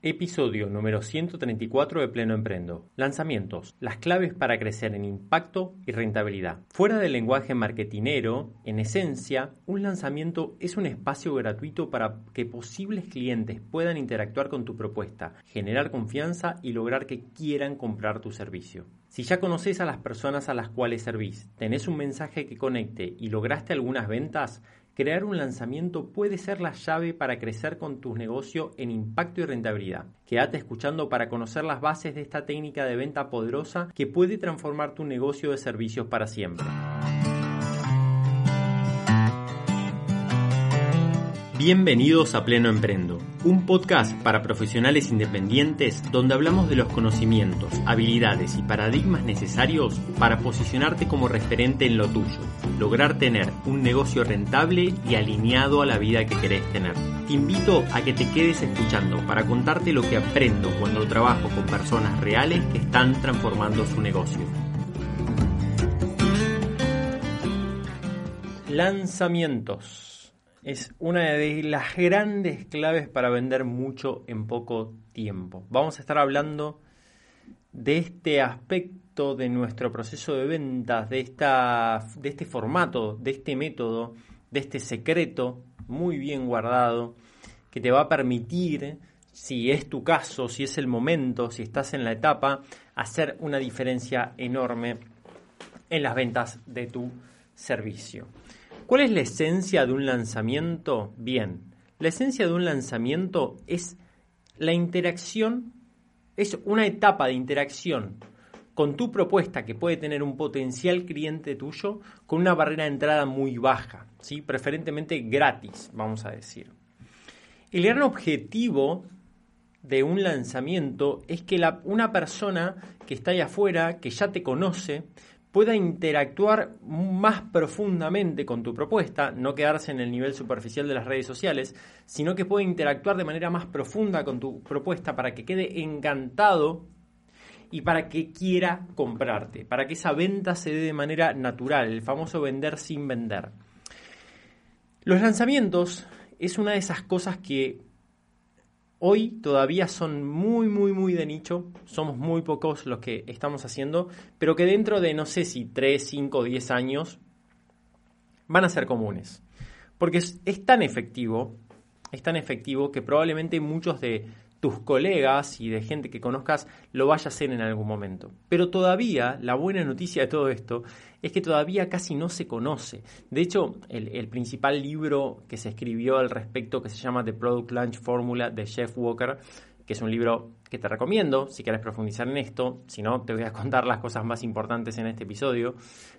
Episodio número 134 de Pleno Emprendo. Lanzamientos. Las claves para crecer en impacto y rentabilidad. Fuera del lenguaje marketinero, en esencia, un lanzamiento es un espacio gratuito para que posibles clientes puedan interactuar con tu propuesta, generar confianza y lograr que quieran comprar tu servicio. Si ya conoces a las personas a las cuales servís, tenés un mensaje que conecte y lograste algunas ventas, crear un lanzamiento puede ser la llave para crecer con tu negocio en impacto y rentabilidad. Quédate escuchando para conocer las bases de esta técnica de venta poderosa que puede transformar tu negocio de servicios para siempre. Bienvenidos a Pleno Emprendo, un podcast para profesionales independientes donde hablamos de los conocimientos, habilidades y paradigmas necesarios para posicionarte como referente en lo tuyo, lograr tener un negocio rentable y alineado a la vida que querés tener. Te invito a que te quedes escuchando para contarte lo que aprendo cuando trabajo con personas reales que están transformando su negocio. Lanzamientos es una de las grandes claves para vender mucho en poco tiempo. Vamos a estar hablando de este aspecto de nuestro proceso de ventas, de, esta, de este formato, de este método, de este secreto muy bien guardado que te va a permitir, si es tu caso, si es el momento, si estás en la etapa, hacer una diferencia enorme en las ventas de tu servicio. ¿Cuál es la esencia de un lanzamiento? Bien, la esencia de un lanzamiento es la interacción, es una etapa de interacción con tu propuesta que puede tener un potencial cliente tuyo con una barrera de entrada muy baja, ¿sí? preferentemente gratis, vamos a decir. El gran objetivo de un lanzamiento es que una persona que está ahí afuera, que ya te conoce, pueda interactuar más profundamente con tu propuesta, no quedarse en el nivel superficial de las redes sociales, sino que pueda interactuar de manera más profunda con tu propuesta para que quede encantado y para que quiera comprarte, para que esa venta se dé de manera natural, el famoso vender sin vender. Los lanzamientos es una de esas cosas que Hoy todavía son muy, muy, muy de nicho, somos muy pocos los que estamos haciendo, pero que dentro de no sé si 3, 5, 10 años van a ser comunes. Porque es, es tan efectivo, es tan efectivo que probablemente muchos de tus colegas y de gente que conozcas lo vaya a hacer en algún momento. Pero todavía, la buena noticia de todo esto es que todavía casi no se conoce. De hecho, el, principal libro que se escribió al respecto, que se llama The Product Launch Formula de Jeff Walker, que es un libro que te recomiendo si quieres profundizar en esto, si no, te voy a contar las cosas más importantes en este episodio,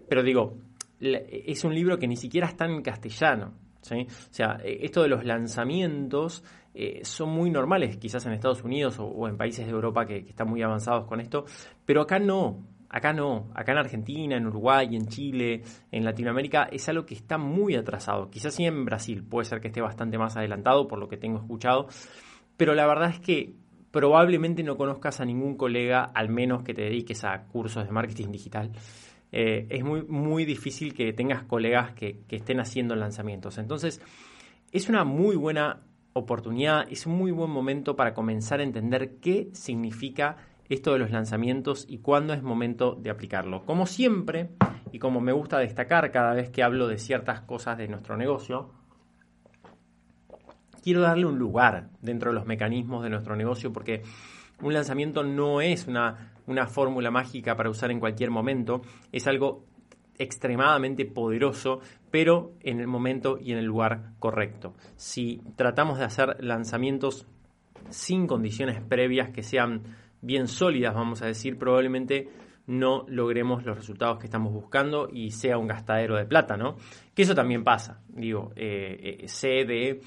pero digo, es un libro que ni siquiera está en castellano. O sea, e, esto de los lanzamientos eh, son muy normales quizás en Estados Unidos o, en países de Europa que, están muy avanzados con esto, pero acá no. Acá no, acá en Argentina, en Uruguay, en Chile, en Latinoamérica es algo que está muy atrasado. Quizás sí en Brasil puede ser que esté bastante más adelantado por lo que tengo escuchado, pero la verdad es que probablemente no conozcas a ningún colega, al menos que te dediques a cursos de marketing digital. Eh, es muy, muy difícil que tengas colegas que, que estén haciendo lanzamientos. Entonces, es una muy buena oportunidad, es un muy buen momento para comenzar a entender qué significa esto de los lanzamientos y cuándo es momento de aplicarlo. Como siempre, y como me gusta destacar cada vez que hablo de ciertas cosas de nuestro negocio, quiero darle un lugar dentro de los mecanismos de nuestro negocio porque un lanzamiento no es una, una fórmula mágica para usar en cualquier momento, es algo extremadamente poderoso, pero en el momento y en el lugar correcto. Si tratamos de hacer lanzamientos sin condiciones previas que sean bien sólidas, vamos a decir, probablemente no logremos los resultados que estamos buscando y sea un gastadero de plata, ¿no? Que eso también pasa. Digo, eh, eh, sé de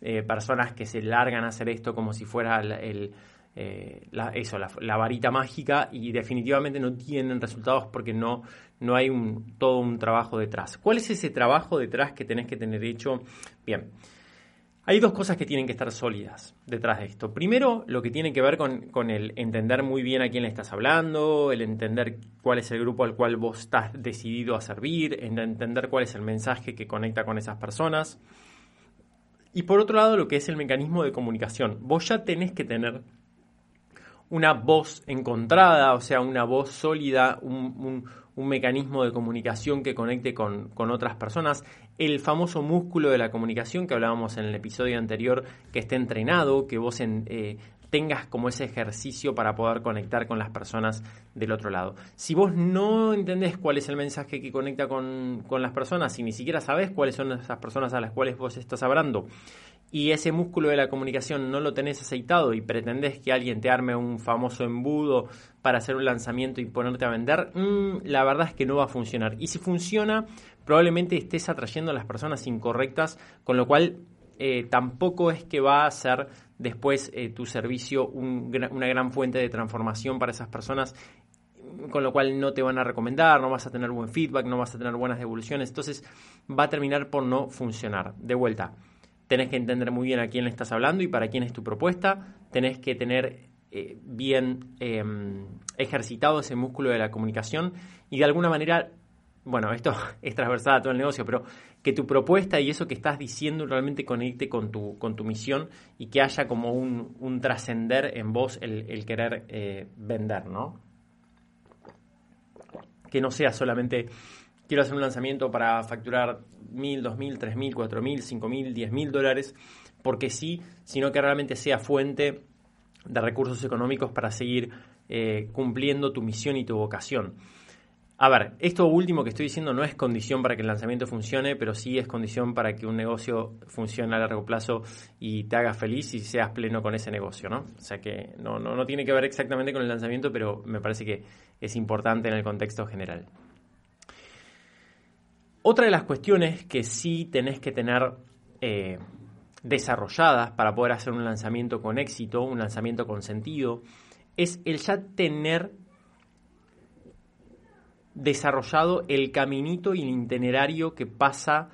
eh, personas que se largan a hacer esto como si fuera el, eh, la, eso, la, varita mágica y definitivamente no tienen resultados porque no, no hay todo un trabajo detrás. ¿Cuál es ese trabajo detrás que tenés que tener hecho? Bien. Hay dos cosas que tienen que estar sólidas detrás de esto. Primero, lo que tiene que ver con, con, el entender muy bien a quién le estás hablando, el entender cuál es el grupo al cual vos estás decidido a servir, entender cuál es el mensaje que conecta con esas personas. Y por otro lado, lo que es el mecanismo de comunicación. Vos ya tenés que tener una voz encontrada, o sea, una voz sólida, un, mecanismo de comunicación que conecte con, otras personas, el famoso músculo de la comunicación que hablábamos en el episodio anterior, que esté entrenado, que vos eh, tengas como ese ejercicio para poder conectar con las personas del otro lado. Si vos no entendés cuál es el mensaje que conecta con, con las personas y ni siquiera sabés cuáles son esas personas a las cuales vos estás hablando, y ese músculo de la comunicación no lo tenés aceitado y pretendés que alguien te arme un famoso embudo para hacer un lanzamiento y ponerte a vender, mm, la verdad es que no va a funcionar. Y si funciona, probablemente estés atrayendo a las personas incorrectas, con lo cual eh, tampoco es que va a ser después eh, tu servicio una gran fuente de transformación para esas personas con lo cual no te van a recomendar, no vas a tener buen feedback, no vas a tener buenas devoluciones, entonces va a terminar por no funcionar. De vuelta, tenés que entender muy bien a quién le estás hablando y para quién es tu propuesta, tenés que tener eh, bien em, ejercitado ese músculo de la comunicación y de alguna manera, bueno, esto es transversal a todo el negocio, pero que tu propuesta y eso que estás diciendo realmente conecte con tu, con tu misión y que haya como un, trascender en vos el, querer eh, vender, ¿no? Que no sea solamente quiero hacer un lanzamiento para facturar mil, dos mil, tres mil, cuatro mil, cinco mil, diez mil dólares, porque sí, sino que realmente sea fuente de recursos económicos para seguir eh, cumpliendo tu misión y tu vocación. A ver, esto último que estoy diciendo no es condición para que el lanzamiento funcione, pero sí es condición para que un negocio funcione a largo plazo y te haga feliz y seas pleno con ese negocio, ¿no? O sea que no, no, no tiene que ver exactamente con el lanzamiento, pero me parece que es importante en el contexto general. Otra de las cuestiones que sí tenés que tener eh, desarrolladas para poder hacer un lanzamiento con éxito, un lanzamiento con sentido, es el ya tener desarrollado el caminito y el itinerario que pasa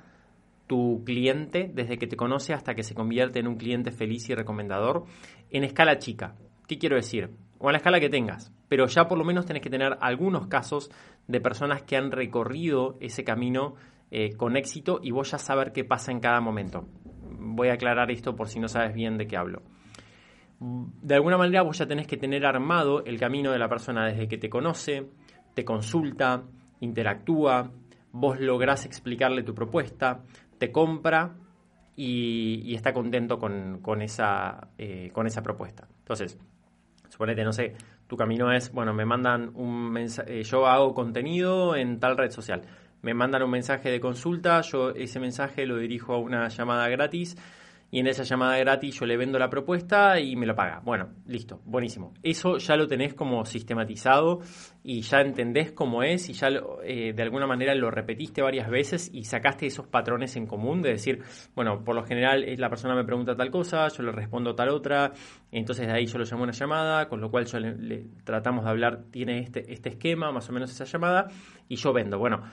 tu cliente desde que te conoce hasta que se convierte en un cliente feliz y recomendador en escala chica. ¿Qué quiero decir? O en la escala que tengas, pero ya por lo menos tenés que tener algunos casos de personas que han recorrido ese camino eh, con éxito y vos ya saber qué pasa en cada momento. Voy a aclarar esto por si no sabes bien de qué hablo. De alguna manera vos ya tenés que tener armado el camino de la persona desde que te conoce, te consulta, interactúa, vos lográs explicarle tu propuesta, te compra y, está contento con, esa, eh, con esa propuesta. Entonces, suponete, no sé, tu camino es, bueno, me mandan un mensaje, eh, yo hago contenido en tal red social. Me mandan un mensaje de consulta, yo ese mensaje lo dirijo a una llamada gratis y en esa llamada gratis yo le vendo la propuesta y me lo paga. Bueno, listo, buenísimo. Eso ya lo tenés como sistematizado y ya entendés cómo es y ya eh, de alguna manera lo repetiste varias veces y sacaste esos patrones en común de decir, bueno, por lo general la persona me pregunta tal cosa, yo le respondo tal otra, entonces de ahí yo lo llamo una llamada, con lo cual yo le, tratamos de hablar, tiene este, este esquema, más o menos esa llamada, y yo vendo. Bueno,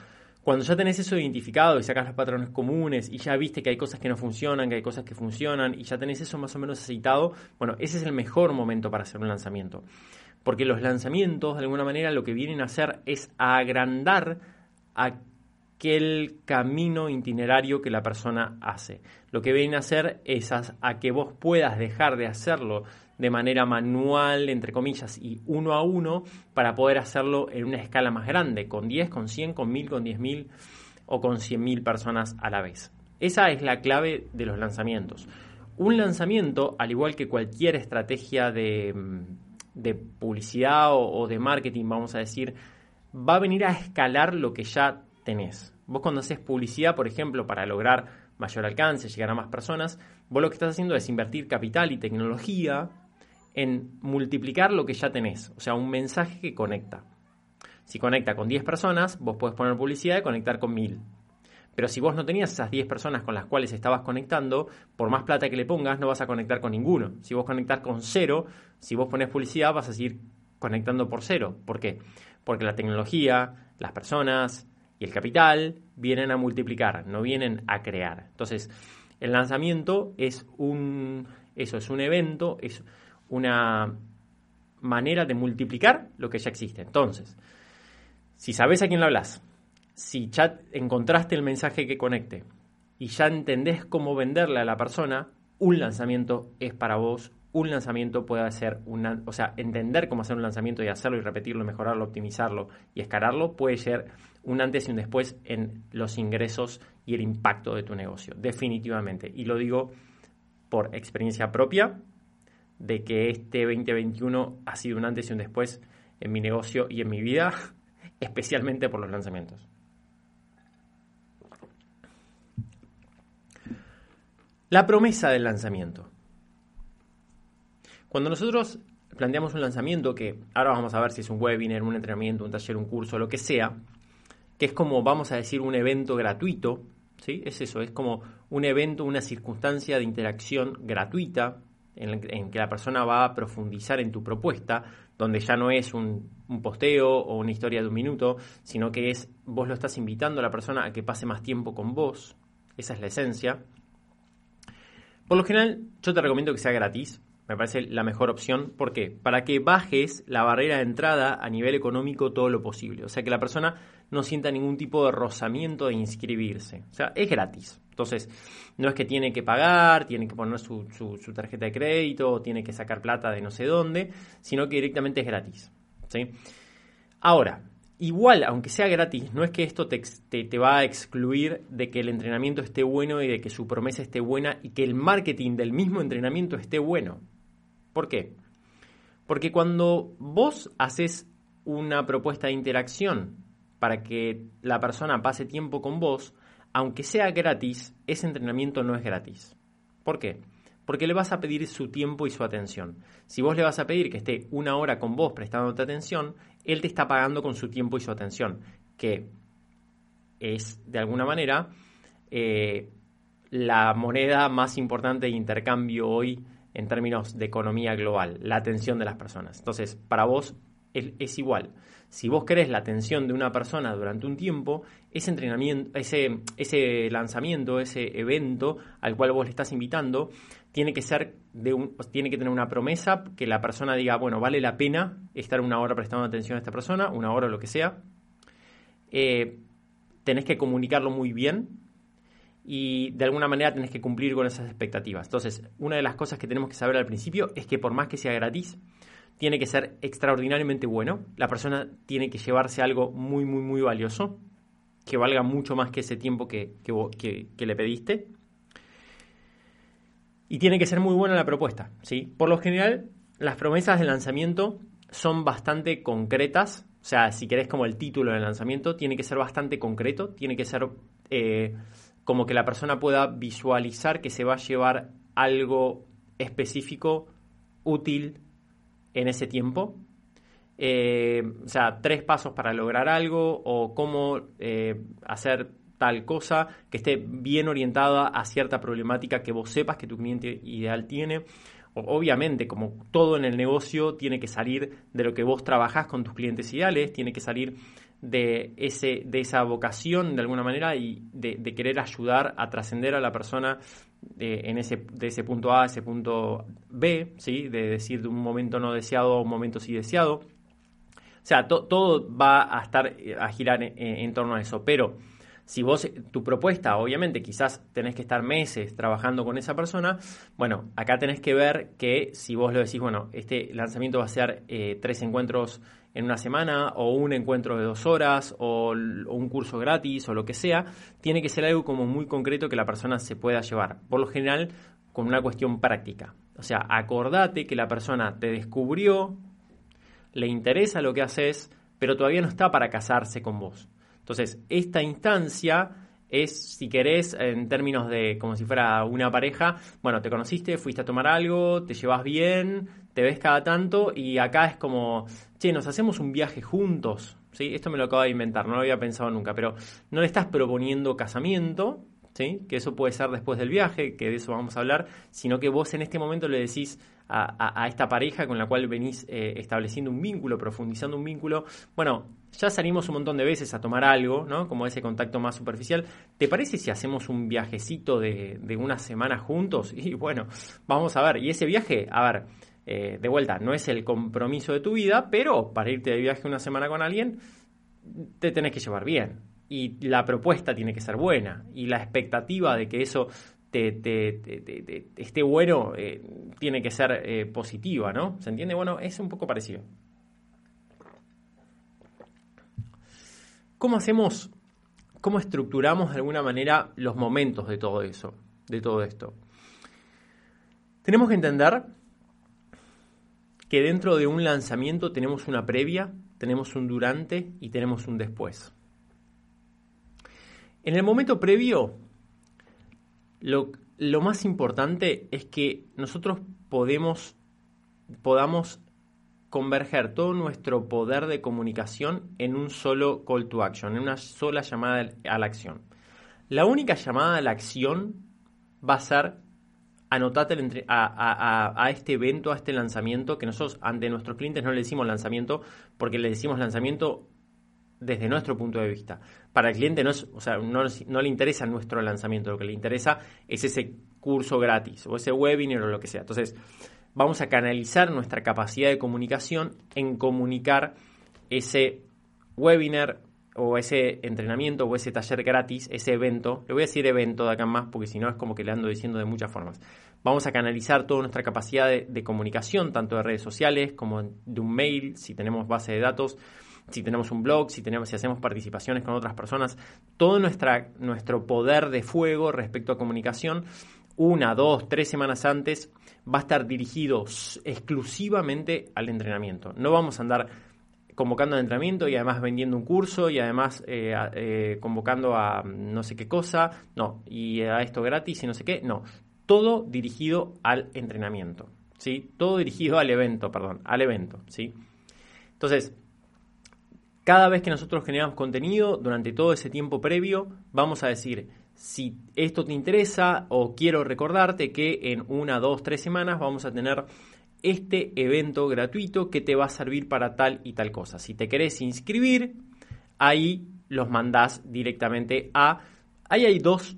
cuando ya tenés eso identificado y sacas los patrones comunes y ya viste que hay cosas que no funcionan, que hay cosas que funcionan y ya tenés eso más o menos aceitado, bueno, ese es el mejor momento para hacer un lanzamiento. Porque los lanzamientos, de alguna manera, lo que vienen a hacer es agrandar aquel camino itinerario que la persona hace. Lo que vienen a hacer es a que vos puedas dejar de hacerlo de manera manual, entre comillas, y uno a uno para poder hacerlo en una escala más grande, con 10, con 100, con 1000, con 10.000 o con 100.000 personas a la vez. Esa es la clave de los lanzamientos. Un lanzamiento, al igual que cualquier estrategia de, publicidad o, o de marketing, vamos a decir, va a venir a escalar lo que ya tenés. Vos cuando haces publicidad, por ejemplo, para lograr mayor alcance, llegar a más personas, vos lo que estás haciendo es invertir capital y tecnología en multiplicar lo que ya tenés, o sea, un mensaje que conecta. Si conecta con 10 personas, vos podés poner publicidad y conectar con 1000. Pero si vos no tenías esas 10 personas con las cuales estabas conectando, por más plata que le pongas, no vas a conectar con ninguno. Si vos conectás con cero, si vos pones publicidad, vas a seguir conectando por cero. ¿Por qué? Porque la tecnología, las personas y el capital vienen a multiplicar, no vienen a crear. Entonces, el lanzamiento es un, eso, es un evento, es una manera de multiplicar lo que ya existe. Entonces, si sabes a quién le hablas, si ya encontraste el mensaje que conecte y ya entendés cómo venderle a la persona, un lanzamiento es para vos. Un lanzamiento puede ser una, o sea, entender cómo hacer un lanzamiento y hacerlo y repetirlo, mejorarlo, optimizarlo y escalarlo puede ser un antes y un después en los ingresos y el impacto de tu negocio, definitivamente. Y lo digo por experiencia propia, de que este 2021 ha sido un antes y un después en mi negocio y en mi vida, especialmente por los lanzamientos. La promesa del lanzamiento. Cuando nosotros planteamos un lanzamiento, que ahora vamos a ver si es un webinar, un entrenamiento, un taller, un curso, lo que sea, que es como, vamos a decir, un evento gratuito, ¿sí? Es eso, es como un evento, una circunstancia de interacción gratuita en, que la persona va a profundizar en tu propuesta, donde ya no es un, un, posteo o una historia de un minuto, sino que es vos lo estás invitando a la persona a que pase más tiempo con vos, esa es la esencia. Por lo general, yo te recomiendo que sea gratis. Me parece la mejor opción. ¿Por qué? Para que bajes la barrera de entrada a nivel económico todo lo posible. O sea, que la persona no sienta ningún tipo de rozamiento de inscribirse. O sea, es gratis. Entonces, no es que tiene que pagar, tiene que poner su, tarjeta de crédito, o tiene que sacar plata de no sé dónde, sino que directamente es gratis. ¿sí? Ahora, Igual, aunque sea gratis, no es que esto te, te, va a excluir de que el entrenamiento esté bueno y de que su promesa esté buena y que el marketing del mismo entrenamiento esté bueno. ¿Por qué? Porque cuando vos haces una propuesta de interacción para que la persona pase tiempo con vos, aunque sea gratis, ese entrenamiento no es gratis. ¿Por qué? Porque le vas a pedir su tiempo y su atención. Si vos le vas a pedir que esté una hora con vos prestándote atención, él te está pagando con su tiempo y su atención, que es, de alguna manera, eh, la moneda más importante de intercambio hoy en términos de economía global, la atención de las personas. Entonces, para vos es, igual. Si vos querés la atención de una persona durante un tiempo, ese entrenamiento, ese, ese lanzamiento, ese evento al cual vos le estás invitando, tiene que ser de un, tiene que tener una promesa que la persona diga, bueno, vale la pena estar una hora prestando atención a esta persona, una hora o lo que sea. Eh, tenés que comunicarlo muy bien y de alguna manera tenés que cumplir con esas expectativas. Entonces, una de las cosas que tenemos que saber al principio es que por más que sea gratis, tiene que ser extraordinariamente bueno. La persona tiene que llevarse algo muy, muy, muy valioso, que valga mucho más que ese tiempo que, que le pediste y tiene que ser muy buena la propuesta. ¿sí? Por lo general, las promesas de lanzamiento son bastante concretas. O sea, si querés como el título del lanzamiento, tiene que ser bastante concreto, tiene que ser eh, como que la persona pueda visualizar que se va a llevar algo específico, útil en ese tiempo. Eh, o sea, tres pasos para lograr algo o cómo eh, hacer tal cosa, que esté bien orientada a cierta problemática que vos sepas que tu cliente ideal tiene. Obviamente, como todo en el negocio, tiene que salir de lo que vos trabajás con tus clientes ideales, tiene que salir de, ese, de esa vocación de alguna manera y de, querer ayudar a trascender a la persona de, en ese, de ese punto A a ese punto B, ¿sí? de decir de un momento no deseado a un momento sí deseado. O sea, todo va a estar a girar en torno a eso, pero si vos, tu propuesta, obviamente, quizás tenés que estar meses trabajando con esa persona, bueno, acá tenés que ver que si vos lo decís, bueno, este lanzamiento va a ser eh, tres encuentros en una semana o un encuentro de dos horas o, un curso gratis o lo que sea, tiene que ser algo como muy concreto que la persona se pueda llevar. Por lo general, con una cuestión práctica. O sea, acordate que la persona te descubrió, le interesa lo que haces, pero todavía no está para casarse con vos. Entonces, esta instancia es, si querés, en términos de como si fuera una pareja, bueno, te conociste, fuiste a tomar algo, te llevas bien, te ves cada tanto y acá es como, che, nos hacemos un viaje juntos, ¿sí? Esto me lo acabo de inventar, no lo había pensado nunca, pero no le estás proponiendo casamiento, ¿sí? Que eso puede ser después del viaje, que de eso vamos a hablar, sino que vos en este momento le decís a, esta pareja con la cual venís eh, estableciendo un vínculo, profundizando un vínculo, bueno, ya salimos un montón de veces a tomar algo, ¿no? Como ese contacto más superficial. ¿Te parece si hacemos un viajecito de, de una semana juntos? Y bueno, vamos a ver. Y ese viaje, a ver, eh, de vuelta, no es el compromiso de tu vida, pero para irte de viaje una semana con alguien, te tenés que llevar bien. Y la propuesta tiene que ser buena. Y la expectativa de que eso esté bueno eh, tiene que ser eh, positiva, ¿no? ¿Se entiende? Bueno, es un poco parecido. ¿Cómo hacemos, cómo estructuramos de alguna manera los momentos de todo eso, de todo esto? Tenemos que entender que dentro de un lanzamiento tenemos una previa, tenemos un durante y tenemos un después. En el momento previo, lo, más importante es que nosotros podemos, podamos converger todo nuestro poder de comunicación en un solo call to action, en una sola llamada a la acción. La única llamada a la acción va a ser anotate a, este evento, a este lanzamiento, que nosotros ante nuestros clientes no le decimos lanzamiento porque le decimos lanzamiento desde nuestro punto de vista. Para el cliente no, o sea, no, le interesa nuestro lanzamiento, lo que le interesa es ese curso gratis o ese webinar o lo que sea. Entonces, vamos a canalizar nuestra capacidad de comunicación en comunicar ese webinar o ese entrenamiento o ese taller gratis, ese evento, le voy a decir evento de acá más porque si no es como que le ando diciendo de muchas formas. Vamos a canalizar toda nuestra capacidad de, comunicación, tanto de redes sociales como de un mail, si tenemos base de datos, si tenemos un blog, si, tenemos, si hacemos participaciones con otras personas, todo nuestra, nuestro poder de fuego respecto a comunicación, una, dos, tres semanas antes, va a estar dirigido exclusivamente al entrenamiento. No vamos a andar convocando al entrenamiento y además vendiendo un curso y además eh, eh, convocando a no sé qué cosa, no, y a esto gratis y no sé qué, no, todo dirigido al entrenamiento, ¿sí? Todo dirigido al evento, perdón, al evento, ¿sí? Entonces, cada vez que nosotros generamos contenido, durante todo ese tiempo previo, vamos a decir, si esto te interesa o quiero recordarte que en una, dos, tres semanas vamos a tener este evento gratuito que te va a servir para tal y tal cosa. Si te querés inscribir, ahí los mandás directamente a... Ahí hay dos,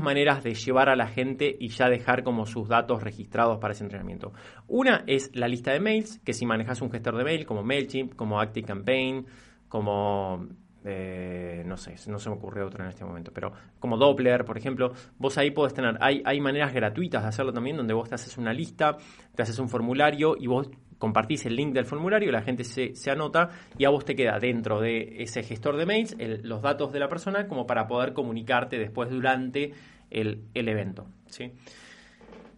maneras de llevar a la gente y ya dejar como sus datos registrados para ese entrenamiento. Una es la lista de mails, que si manejas un gestor de mail como MailChimp, como ActiveCampaign, como eh, no sé, no se me ocurre otro en este momento, pero como Doppler, por ejemplo, vos ahí podés tener, hay, hay maneras gratuitas de hacerlo también, donde vos te haces una lista, te haces un formulario y vos compartís el link del formulario, la gente se, se anota y a vos te queda dentro de ese gestor de mails los datos de la persona como para poder comunicarte después durante el, el evento. ¿sí?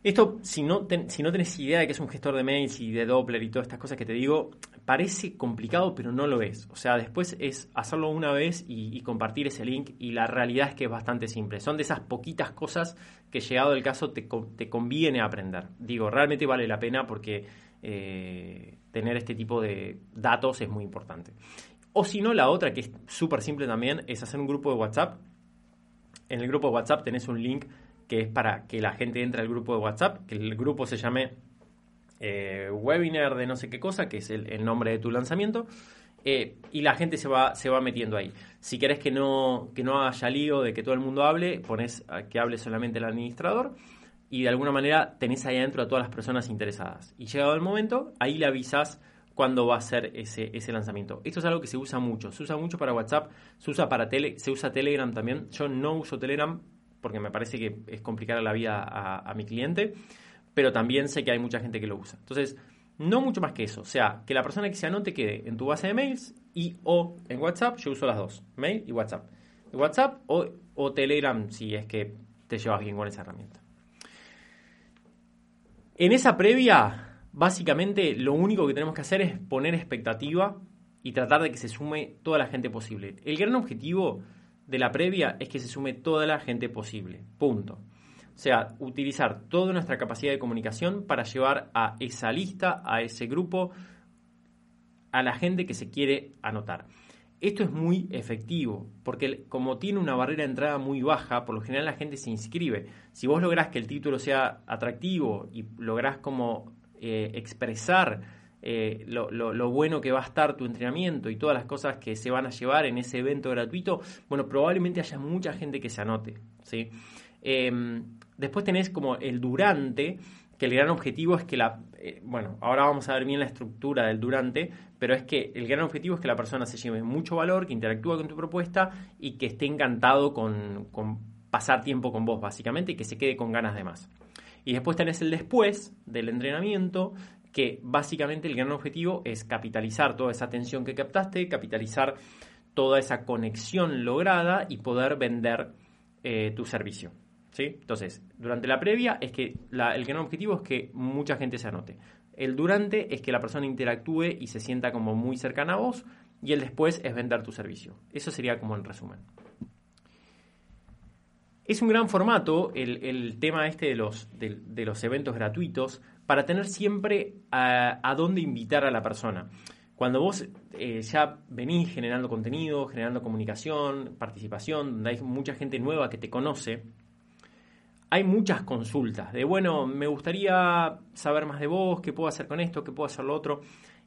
Esto, si no, si no tenés idea de que es un gestor de mails y de Doppler y todas estas cosas que te digo, parece complicado, pero no lo es. O sea, después es hacerlo una vez y, compartir ese link y la realidad es que es bastante simple. Son de esas poquitas cosas que llegado el caso te, te conviene aprender. Digo, realmente vale la pena porque eh, tener este tipo de datos es muy importante. O si no, la otra que es súper simple también es hacer un grupo de WhatsApp. En el grupo de WhatsApp tenés un link que es para que la gente entre al grupo de WhatsApp, que el grupo se llame eh, webinar de no sé qué cosa, que es el, nombre de tu lanzamiento, eh, y la gente se va, se va metiendo ahí. Si querés que no, que no haya lío de que todo el mundo hable, pones que hable solamente el administrador y de alguna manera tenés ahí adentro a todas las personas interesadas. Y llegado el momento, ahí le avisas cuándo va a ser ese, ese lanzamiento. Esto es algo que se usa mucho. Se usa mucho para WhatsApp, se usa para tele, se usa Telegram también. Yo no uso Telegram porque me parece que es complicar la vida a mi cliente pero también sé que hay mucha gente que lo usa. Entonces, no mucho más que eso. O sea, que la persona que se anote quede en tu base de mails y o en WhatsApp, yo uso las dos, mail y WhatsApp. WhatsApp o, o Telegram si es que te llevas bien con esa herramienta. En esa previa, básicamente lo único que tenemos que hacer es poner expectativa y tratar de que se sume toda la gente posible. El gran objetivo de la previa es que se sume toda la gente posible. Punto. O sea, utilizar toda nuestra capacidad de comunicación para llevar a esa lista, a ese grupo, a la gente que se quiere anotar. esto es muy efectivo, porque como tiene una barrera de entrada muy baja, por lo general la gente se inscribe. Si vos lográs que el título sea atractivo y lográs como eh, expresar eh, lo, bueno que va a estar tu entrenamiento y todas las cosas que se van a llevar en ese evento gratuito, bueno, probablemente haya mucha gente que se anote. ¿sí? Em, después tenés como el durante, que el gran objetivo es que la... Eh, bueno, ahora vamos a ver bien la estructura del durante, pero es que el gran objetivo es que la persona se lleve mucho valor, que interactúe con tu propuesta y que esté encantado con, pasar tiempo con vos, básicamente, y que se quede con ganas de más. Y después tenés el después del entrenamiento, que básicamente el gran objetivo es capitalizar toda esa atención que captaste, capitalizar toda esa conexión lograda y poder vender eh, tu servicio. Entonces, durante la previa es que el gran objetivo es que mucha gente se anote. El durante es que la persona interactúe y se sienta como muy cercana a vos. Y el después es vender tu servicio. Eso sería como el resumen. Es un gran formato el, tema este de los, de, los eventos gratuitos para tener siempre a, dónde invitar a la persona. Cuando vos eh, ya venís generando contenido, generando comunicación, participación, donde hay mucha gente nueva que te conoce, hay muchas consultas de, bueno, me gustaría saber más de vos, qué puedo hacer con esto, qué puedo hacer lo otro.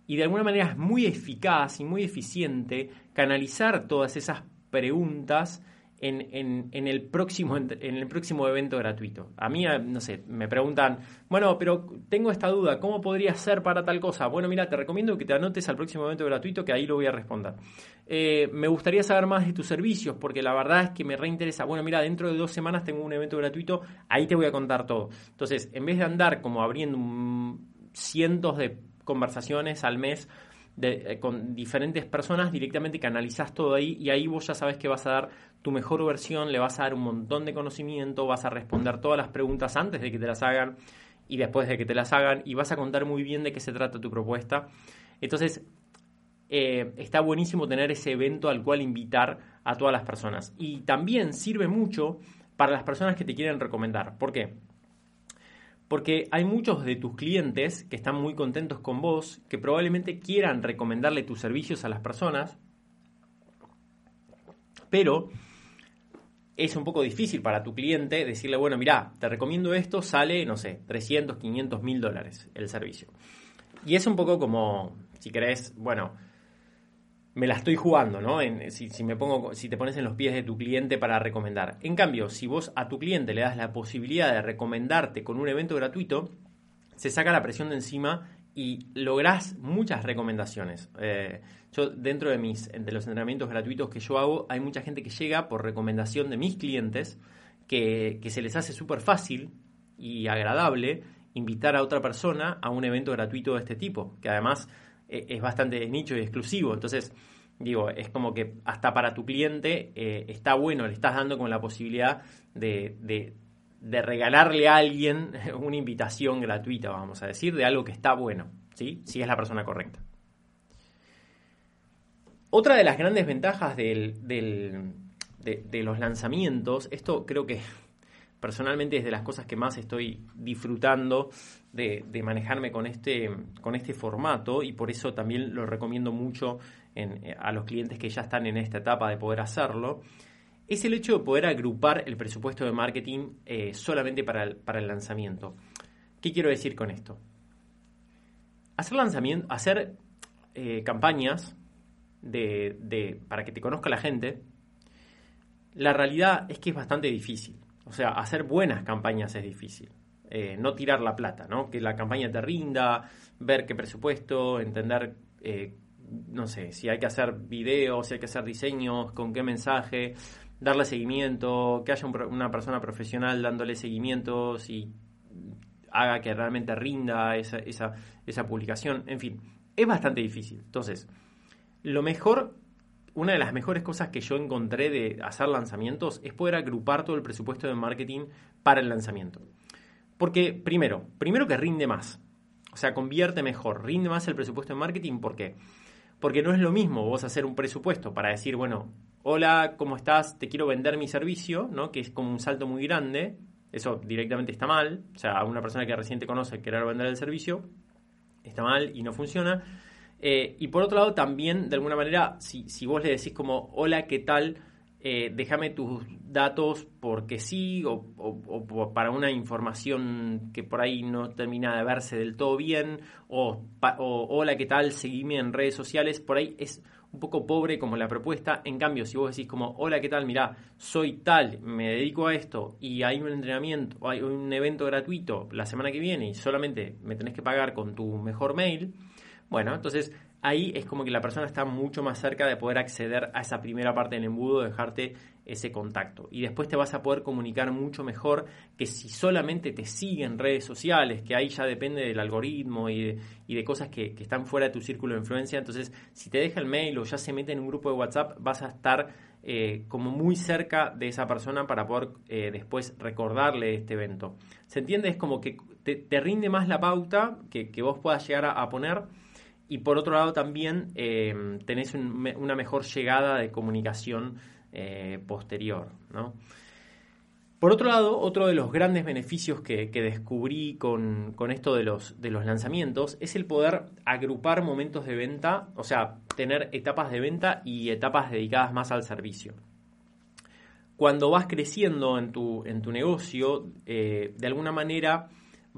Y de alguna manera es muy eficaz y muy eficiente canalizar todas esas preguntas en, en, el próximo, en el próximo evento gratuito. A mí, eh, no sé, me preguntan, bueno, pero tengo esta duda, ¿cómo podría ser para tal cosa? Bueno, mira, te recomiendo que te anotes al próximo evento gratuito, que ahí lo voy a responder. Eh, me gustaría saber más de tus servicios, porque la verdad es que me reinteresa. Bueno, mira, dentro de dos semanas tengo un evento gratuito, ahí te voy a contar todo. Entonces, en vez de andar como abriendo cientos de conversaciones al mes, eh, con diferentes personas, directamente canalizas todo ahí y ahí vos ya sabes que vas a dar tu mejor versión, le vas a dar un montón de conocimiento, vas a responder todas las preguntas antes de que te las hagan y después de que te las hagan y vas a contar muy bien de qué se trata tu propuesta. Entonces, eh, está buenísimo tener ese evento al cual invitar a todas las personas. Y también sirve mucho para las personas que te quieren recomendar. ¿Por qué? Porque hay muchos de tus clientes que están muy contentos con vos, que probablemente quieran recomendarle tus servicios a las personas, pero es un poco difícil para tu cliente decirle, bueno, mira, te recomiendo esto, sale, no sé, 300, 500 mil dólares el servicio. Y es un poco como, si querés, bueno, me la estoy jugando, ¿no? si, me pongo, si te pones en los pies de tu cliente para recomendar. En cambio, si vos a tu cliente le das la posibilidad de recomendarte con un evento gratuito, se saca la presión de encima y lográs muchas recomendaciones. Eh, yo dentro de mis de los entrenamientos gratuitos que yo hago, hay mucha gente que llega por recomendación de mis clientes que, que se les hace súper fácil y agradable invitar a otra persona a un evento gratuito de este tipo, que además es bastante nicho y exclusivo. Entonces, digo, es como que hasta para tu cliente eh, está bueno, le estás dando con la posibilidad de, de, regalarle a alguien una invitación gratuita, vamos a decir, de algo que está bueno, ¿sí? Si es la persona correcta. Otra de las grandes ventajas del, de los lanzamientos, esto creo que personalmente es de las cosas que más estoy disfrutando de, manejarme con este, con este formato y por eso también lo recomiendo mucho a los clientes que ya están en esta etapa de poder hacerlo, es el hecho de poder agrupar el presupuesto de marketing eh, solamente para el, para el lanzamiento. ¿Qué quiero decir con esto? Hacer lanzamiento, hacer eh, campañas de, para que te conozca la gente, la realidad es que es bastante difícil. O sea, hacer buenas campañas es difícil. Eh, no tirar la plata, ¿no? Que la campaña te rinda, ver qué presupuesto, entender, eh, no sé, si hay que hacer videos, si hay que hacer diseños, con qué mensaje, darle seguimiento, que haya una persona profesional dándole seguimientos y haga que realmente rinda esa, esa, esa publicación. En fin, es bastante difícil. Entonces, lo mejor una de las mejores cosas que yo encontré de hacer lanzamientos es poder agrupar todo el presupuesto de marketing para el lanzamiento. Porque, primero, primero que rinde más. O sea, convierte mejor, rinde más el presupuesto en marketing. ¿Por qué? Porque no es lo mismo vos hacer un presupuesto para decir, bueno, hola, ¿cómo estás? Te quiero vender mi servicio, ¿no? Que es como un salto muy grande. Eso directamente está mal. O sea, a una persona que recién te conoce querer vender el servicio está mal y no funciona. Eh, y por otro lado, también, de alguna manera, si, si vos le decís como, hola, ¿qué tal? Eh, déjame tus datos porque sí, o, para una información que por ahí no termina de verse del todo bien, o, hola, ¿qué tal? Seguime en redes sociales, por ahí es un poco pobre como la propuesta. En cambio, si vos decís como, hola, ¿qué tal? Mirá, soy tal, me dedico a esto y hay un entrenamiento, o hay un evento gratuito la semana que viene y solamente me tenés que pagar con tu mejor mail, bueno, entonces ahí es como que la persona está mucho más cerca de poder acceder a esa primera parte del embudo, dejarte ese contacto. Y después te vas a poder comunicar mucho mejor que si solamente te siguen en redes sociales, que ahí ya depende del algoritmo y de, cosas que, están fuera de tu círculo de influencia. Entonces, si te deja el mail o ya se mete en un grupo de WhatsApp, vas a estar eh, como muy cerca de esa persona para poder eh, después recordarle este evento. ¿Se entiende? Es como que te, rinde más la pauta que, vos puedas llegar a poner y por otro lado también eh, tenés una mejor llegada de comunicación eh, posterior. ¿no? Por otro lado, otro de los grandes beneficios que, descubrí con, esto de los, de los lanzamientos es el poder agrupar momentos de venta, o sea, tener etapas de venta y etapas dedicadas más al servicio. Cuando vas creciendo en tu, en tu negocio, eh, de alguna manera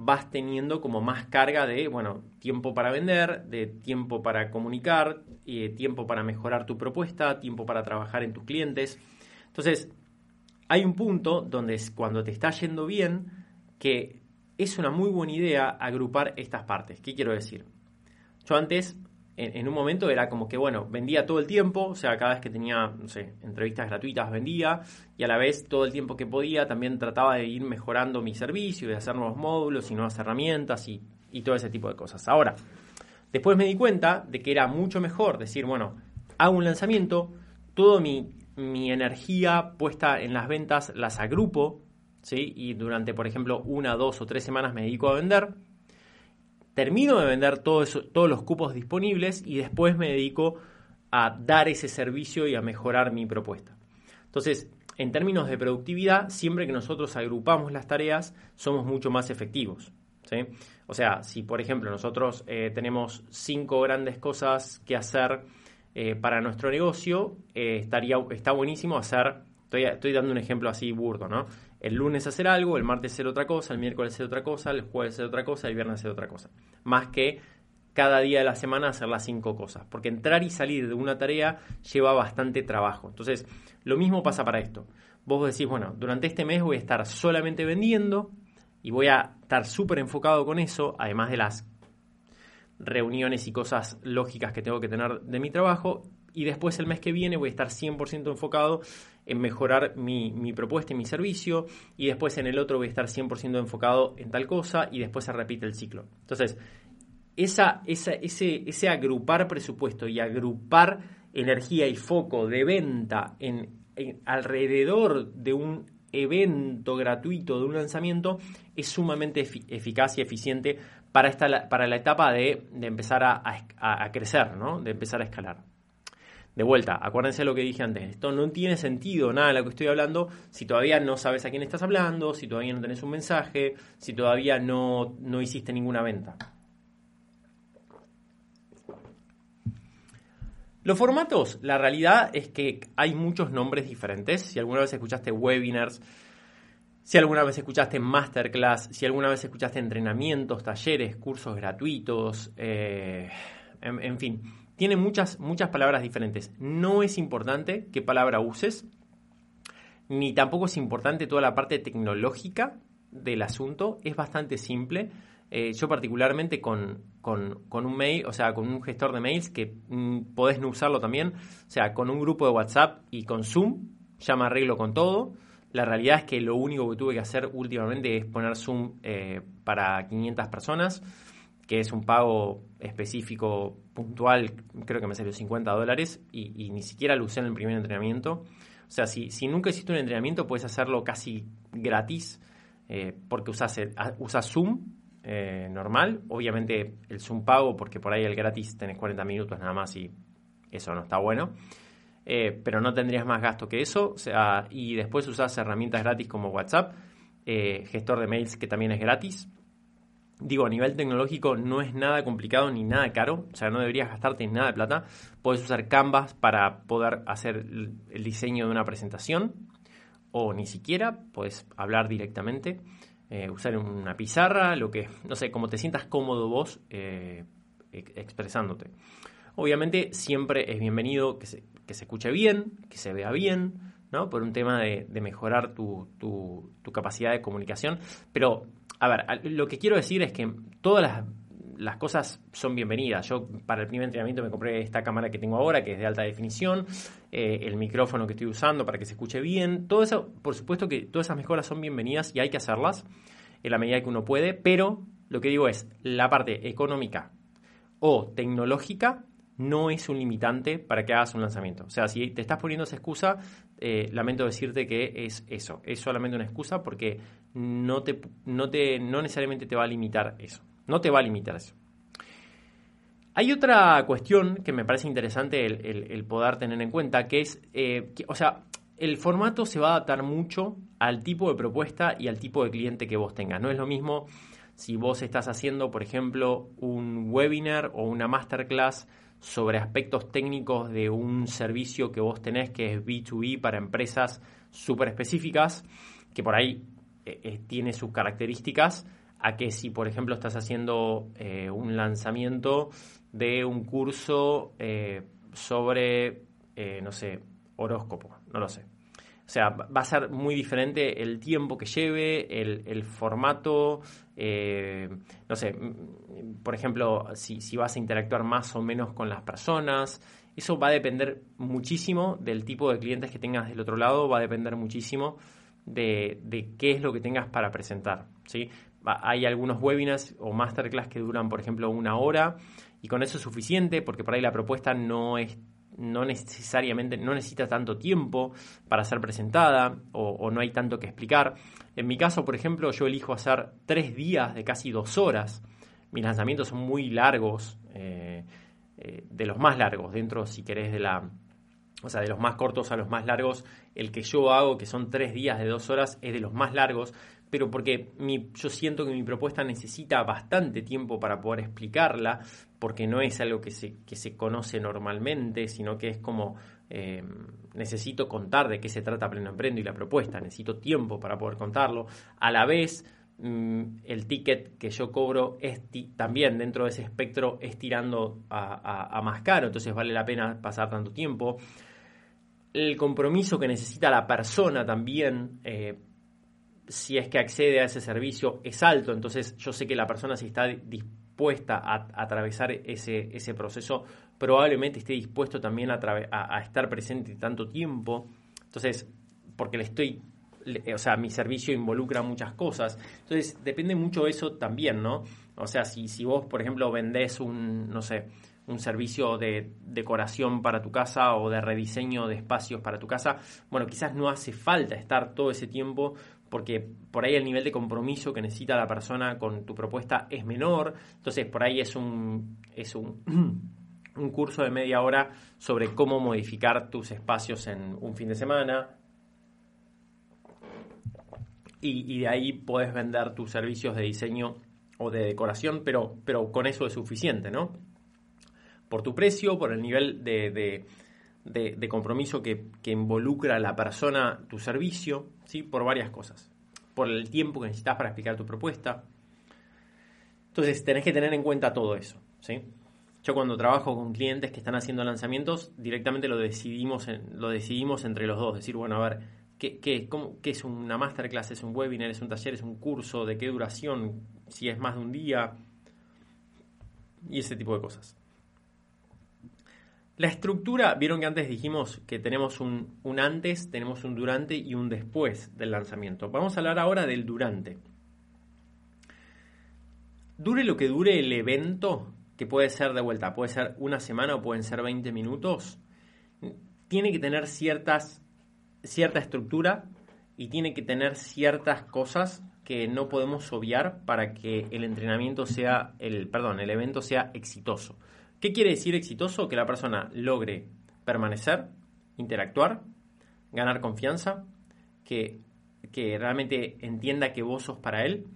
vas teniendo como más carga de, bueno, tiempo para vender, de tiempo para comunicar, de tiempo para mejorar tu propuesta, tiempo para trabajar en tus clientes. Entonces, hay un punto donde es cuando te está yendo bien, que es una muy buena idea agrupar estas partes. ¿Qué quiero decir? Yo antes en, un momento era como que, bueno, vendía todo el tiempo, o sea, cada vez que tenía, no sé, entrevistas gratuitas vendía, y a la vez todo el tiempo que podía también trataba de ir mejorando mi servicio, de hacer nuevos módulos y nuevas herramientas y, todo ese tipo de cosas. Ahora, después me di cuenta de que era mucho mejor decir, bueno, hago un lanzamiento, toda mi, mi energía puesta en las ventas las agrupo, ¿sí? Y durante, por ejemplo, una, dos o tres semanas me dedico a vender termino de vender todos los cupos disponibles y después me dedico a dar ese servicio y a mejorar mi propuesta. Entonces, en términos de productividad, siempre que nosotros agrupamos las tareas, somos mucho más efectivos. O sea, si por ejemplo nosotros eh, tenemos cinco grandes cosas que hacer eh, para nuestro negocio, eh, estaría, está buenísimo hacer, estoy, estoy dando un ejemplo así burdo, ¿no? El lunes hacer algo, el martes hacer otra cosa, el miércoles hacer otra cosa, el jueves hacer otra cosa, el viernes hacer otra cosa. Más que cada día de la semana hacer las cinco cosas. Porque entrar y salir de una tarea lleva bastante trabajo. Entonces, lo mismo pasa para esto. Vos decís, bueno, durante este mes voy a estar solamente vendiendo y voy a estar súper enfocado con eso, además de las reuniones y cosas lógicas que tengo que tener de mi trabajo. Y después el mes que viene voy a estar 100% enfocado en mejorar mi, propuesta y mi servicio, y después en el otro voy a estar 100% enfocado en tal cosa, y después se repite el ciclo. Entonces, esa, ese, ese agrupar presupuesto y agrupar energía y foco de venta en, alrededor de un evento gratuito, de un lanzamiento, es sumamente eficaz y eficiente para, esta, para la etapa de, empezar a, a crecer, ¿no? de empezar a escalar. De vuelta, acuérdense lo que dije antes, esto no tiene sentido nada de lo que estoy hablando si todavía no sabes a quién estás hablando, si todavía no tenés un mensaje, si todavía no, no hiciste ninguna venta. Los formatos, la realidad es que hay muchos nombres diferentes. Si alguna vez escuchaste webinars, si alguna vez escuchaste masterclass, si alguna vez escuchaste entrenamientos, talleres, cursos gratuitos, eh, en, fin, tiene muchas, muchas palabras diferentes. No es importante qué palabra uses, ni tampoco es importante toda la parte tecnológica del asunto. Es bastante simple. Eh, yo particularmente con, un mail, o sea, con un gestor de mails que mm, podés no usarlo también, o sea, con un grupo de WhatsApp y con Zoom, ya me arreglo con todo. La realidad es que lo único que tuve que hacer últimamente es poner Zoom eh, para 500 personas que es un pago específico puntual, creo que me salió 50 dólares y, ni siquiera lo usé en el primer entrenamiento. O sea, si, si nunca hiciste un entrenamiento, puedes hacerlo casi gratis eh, porque usas, usas Zoom eh, normal. Obviamente el Zoom pago porque por ahí el gratis tenés 40 minutos nada más y eso no está bueno. Eh, pero no tendrías más gasto que eso. Y después usas herramientas gratis como WhatsApp, gestor de mails que también es gratis digo, a nivel tecnológico no es nada complicado ni nada caro, o sea, no deberías gastarte nada de plata. Puedes usar Canvas para poder hacer el diseño de una presentación o ni siquiera, puedes hablar directamente, eh, usar una pizarra, lo que, no sé, como te sientas cómodo vos eh, expresándote. Obviamente siempre es bienvenido que se, que se escuche bien, que se vea bien, ¿no? Por un tema de, mejorar tu, tu, tu capacidad de comunicación, pero a ver, lo que quiero decir es que todas las, cosas son bienvenidas. Yo para el primer entrenamiento me compré esta cámara que tengo ahora, que es de alta definición, eh, el micrófono que estoy usando para que se escuche bien. Todo eso, por supuesto que todas esas mejoras son bienvenidas y hay que hacerlas en la medida que uno puede, pero lo que digo es, la parte económica o tecnológica no es un limitante para que hagas un lanzamiento. O sea, si te estás poniendo esa excusa, eh, lamento decirte que es eso, es solamente una excusa porque no, te, no, te, no necesariamente te va a limitar eso. No te va a limitar eso. Hay otra cuestión que me parece interesante el, poder tener en cuenta, que es, eh, o sea, el formato se va a adaptar mucho al tipo de propuesta y al tipo de cliente que vos tengas. No es lo mismo si vos estás haciendo, por ejemplo, un webinar o una masterclass sobre aspectos técnicos de un servicio que vos tenés que es B2B para empresas súper específicas, que por ahí eh, eh, tiene sus características, a que si por ejemplo estás haciendo eh, un lanzamiento de un curso sobre, no sé, horóscopo, no lo sé. O sea, va a ser muy diferente el tiempo que lleve, el, formato, eh, no sé, por ejemplo, si, si, vas a interactuar más o menos con las personas. Eso va a depender muchísimo del tipo de clientes que tengas del otro lado, va a depender muchísimo de, de qué es lo que tengas para presentar. ¿sí? Hay algunos webinars o masterclass que duran, por ejemplo, una hora y con eso es suficiente porque por ahí la propuesta no es no necesariamente, no necesita tanto tiempo para ser presentada o, no hay tanto que explicar. En mi caso, por ejemplo, yo elijo hacer tres días de casi dos horas. Mis lanzamientos son muy largos, eh, eh, de los más largos, dentro, si querés, de la... O sea, de los más cortos a los más largos, el que yo hago, que son tres días de dos horas, es de los más largos, pero porque mi, yo siento que mi propuesta necesita bastante tiempo para poder explicarla, porque no es algo que se, que se conoce normalmente, sino que es como eh, necesito contar de qué se trata Pleno Emprendo y la propuesta, necesito tiempo para poder contarlo. A la vez, mm, el ticket que yo cobro es también dentro de ese espectro es tirando a, más caro, entonces vale la pena pasar tanto tiempo. El compromiso que necesita la persona también eh, si es que accede a ese servicio es alto, entonces yo sé que la persona si está dispuesta a, atravesar ese, ese, proceso, probablemente esté dispuesto también a, a, estar presente tanto tiempo, entonces, porque le estoy, o sea, mi servicio involucra muchas cosas, entonces depende mucho eso también, ¿no? O sea, si, si vos, por ejemplo, vendés un, no sé, un servicio de decoración para tu casa o de rediseño de espacios para tu casa, bueno, quizás no hace falta estar todo ese tiempo porque por ahí el nivel de compromiso que necesita la persona con tu propuesta es menor, entonces por ahí es un, es un, un curso de media hora sobre cómo modificar tus espacios en un fin de semana, y, de ahí puedes vender tus servicios de diseño o de decoración, pero, pero con eso es suficiente, ¿no? Por tu precio, por el nivel de, de, compromiso que, que, involucra a la persona tu servicio, ¿sí? por varias cosas. Por el tiempo que necesitas para explicar tu propuesta. Entonces, tenés que tener en cuenta todo eso. ¿sí? Yo cuando trabajo con clientes que están haciendo lanzamientos, directamente lo decidimos, lo decidimos entre los dos. Decir, bueno, a ver, ¿qué, qué, ¿qué es una masterclass? ¿Es un webinar? ¿Es un taller? ¿Es un curso? ¿De qué duración? Si es más de un día. Y ese tipo de cosas. La estructura, vieron que antes dijimos que tenemos un, antes, tenemos un durante y un después del lanzamiento. Vamos a hablar ahora del durante. Dure lo que dure el evento, que puede ser de vuelta, puede ser una semana o pueden ser 20 minutos, tiene que tener ciertas, cierta estructura y tiene que tener ciertas cosas que no podemos obviar para que el entrenamiento sea, el, perdón, el evento sea exitoso. ¿Qué quiere decir exitoso? Que la persona logre permanecer, interactuar, ganar confianza, que, realmente entienda que vos sos para él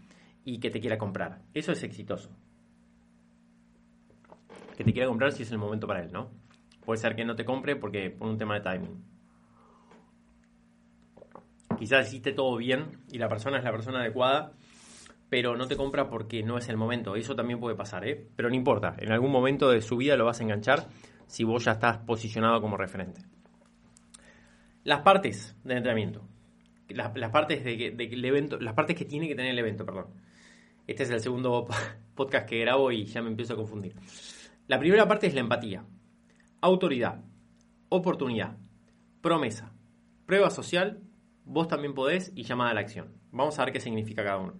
y que te quiera comprar. Eso es exitoso. Que te quiera comprar si es el momento para él, ¿no? Puede ser que no te compre porque por un tema de timing. Quizás hiciste todo bien y la persona es la persona adecuada, pero no te compra porque no es el momento. Eso también puede pasar, ¿eh? Pero no importa, en algún momento de su vida lo vas a enganchar si vos ya estás posicionado como referente. Las partes del entrenamiento. Las, partes del evento, las partes que tiene que tener el evento, perdón. Este es el segundo podcast que grabo y ya me empiezo a confundir. La primera parte es la empatía. Autoridad, oportunidad, promesa, prueba social, vos también podés y llamada a la acción. Vamos a ver qué significa cada uno.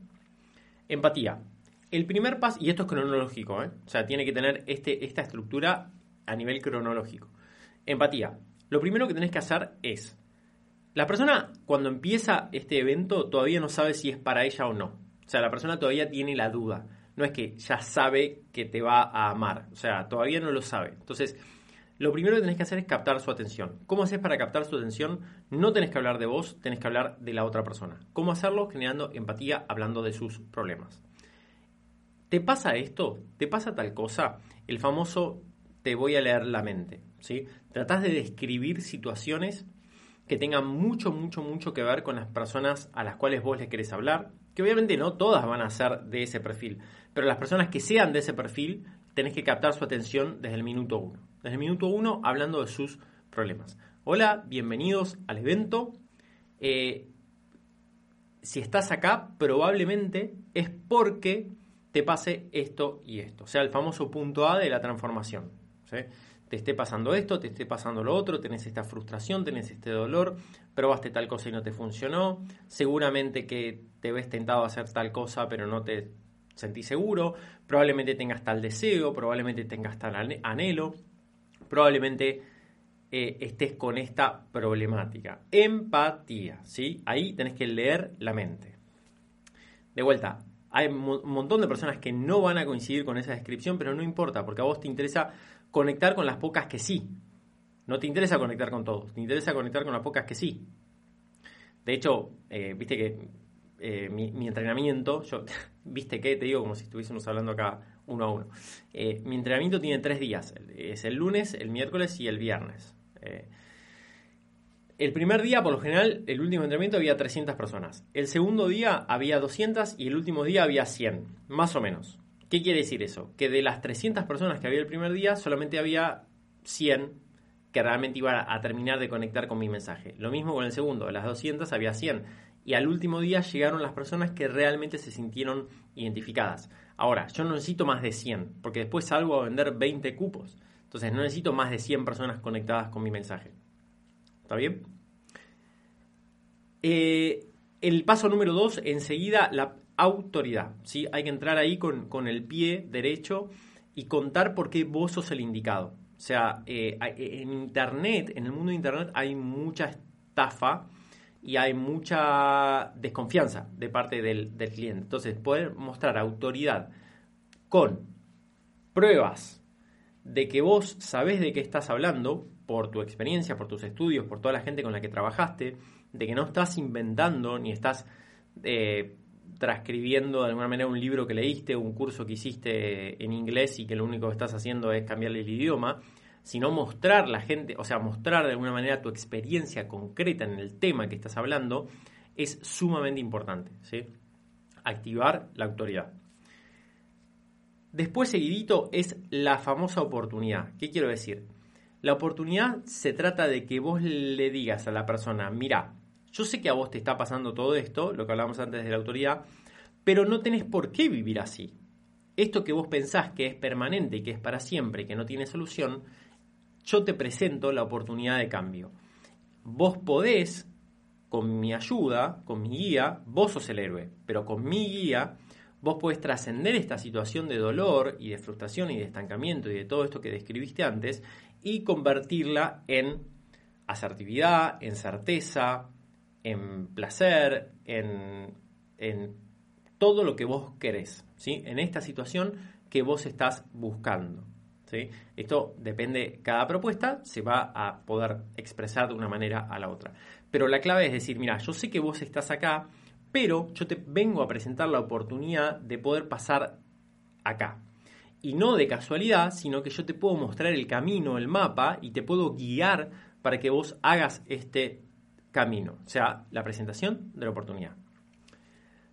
Empatía. El primer paso, y esto es cronológico, ¿eh? o sea, tiene que tener este, esta estructura a nivel cronológico. Empatía. Lo primero que tenés que hacer es, la persona cuando empieza este evento todavía no sabe si es para ella o no. O sea, la persona todavía tiene la duda. No es que ya sabe que te va a amar. O sea, todavía no lo sabe. Entonces, lo primero que tenés que hacer es captar su atención. ¿Cómo haces para captar su atención? No tenés que hablar de vos, tenés que hablar de la otra persona. ¿Cómo hacerlo? Generando empatía, hablando de sus problemas. ¿Te pasa esto? ¿Te pasa tal cosa? El famoso te voy a leer la mente. ¿sí? Tratás de describir situaciones que tengan mucho, mucho, mucho que ver con las personas a las cuales vos les querés hablar, que obviamente no todas van a ser de ese perfil, pero las personas que sean de ese perfil, tenés que captar su atención desde el minuto uno. Desde el minuto uno hablando de sus problemas. Hola, bienvenidos al evento. Eh, si estás acá, probablemente es porque te pase esto y esto. O sea, el famoso punto A de la transformación. Te esté pasando esto, te esté pasando lo otro, tenés esta frustración, tenés este dolor, probaste tal cosa y no te funcionó, seguramente que te ves tentado a hacer tal cosa pero no te sentís seguro, probablemente tengas tal deseo, probablemente tengas tal anhelo, probablemente eh, estés con esta problemática. Empatía, ¿sí? Ahí tenés que leer la mente. De vuelta, hay un montón de personas que no van a coincidir con esa descripción, pero no importa, porque a vos te interesa conectar con las pocas que sí. No te interesa conectar con todos, te interesa conectar con las pocas que sí. De hecho, eh, viste que eh, mi, entrenamiento, yo, viste que te digo como si estuviésemos hablando acá uno a uno. Eh, mi entrenamiento tiene tres días, es el lunes, el miércoles y el viernes. el primer día, por lo general, el último entrenamiento había 300 personas. El segundo día había 200 y el último día había 100, más o menos. ¿Qué quiere decir eso? Que de las 300 personas que había el primer día, solamente había 100 que realmente iban a terminar de conectar con mi mensaje. Lo mismo con el segundo, de las 200 había 100 y al último día llegaron las personas que realmente se sintieron identificadas. Ahora, yo no necesito más de 100, porque después salgo a vender 20 cupos. Entonces no necesito más de 100 personas conectadas con mi mensaje. ¿Está bien? Eh, el paso número 2, enseguida la autoridad. ¿sí? Hay que entrar ahí con, con, el pie derecho y contar por qué vos sos el indicado. O sea, eh, en Internet, en el mundo de Internet hay mucha estafa y hay mucha desconfianza de parte del, cliente. Entonces, poder mostrar autoridad con pruebas de que vos sabés de qué estás hablando, por tu experiencia, por tus estudios, por toda la gente con la que trabajaste, de que no estás inventando ni estás eh, transcribiendo de alguna manera un libro que leíste, un curso que hiciste en inglés y que lo único que estás haciendo es cambiarle el idioma, sino mostrar la gente, o sea, mostrar de alguna manera tu experiencia concreta en el tema que estás hablando, es sumamente importante. ¿sí? Activar la autoridad. Después, seguidito, es la famosa oportunidad. ¿Qué quiero decir? La oportunidad se trata de que vos le digas a la persona, mira, yo sé que a vos te está pasando todo esto, lo que hablábamos antes de la autoridad, pero no tenés por qué vivir así. Esto que vos pensás que es permanente y que es para siempre que no tiene solución, yo te presento la oportunidad de cambio. Vos podés, con mi ayuda, con mi guía, vos sos el héroe, pero con mi guía, vos podés trascender esta situación de dolor y de frustración y de estancamiento y de todo esto que describiste antes y convertirla en asertividad, en certeza, en placer, en, en todo lo que vos querés, ¿sí? en esta situación que vos estás buscando. Esto depende, cada propuesta se va a poder expresar de una manera a la otra. Pero la clave es decir, mira, yo sé que vos estás acá Pero yo te vengo a presentar la oportunidad de poder pasar acá. Y no de casualidad, sino que yo te puedo mostrar el camino, el mapa, y te puedo guiar para que vos hagas este camino. O sea, la presentación de la oportunidad.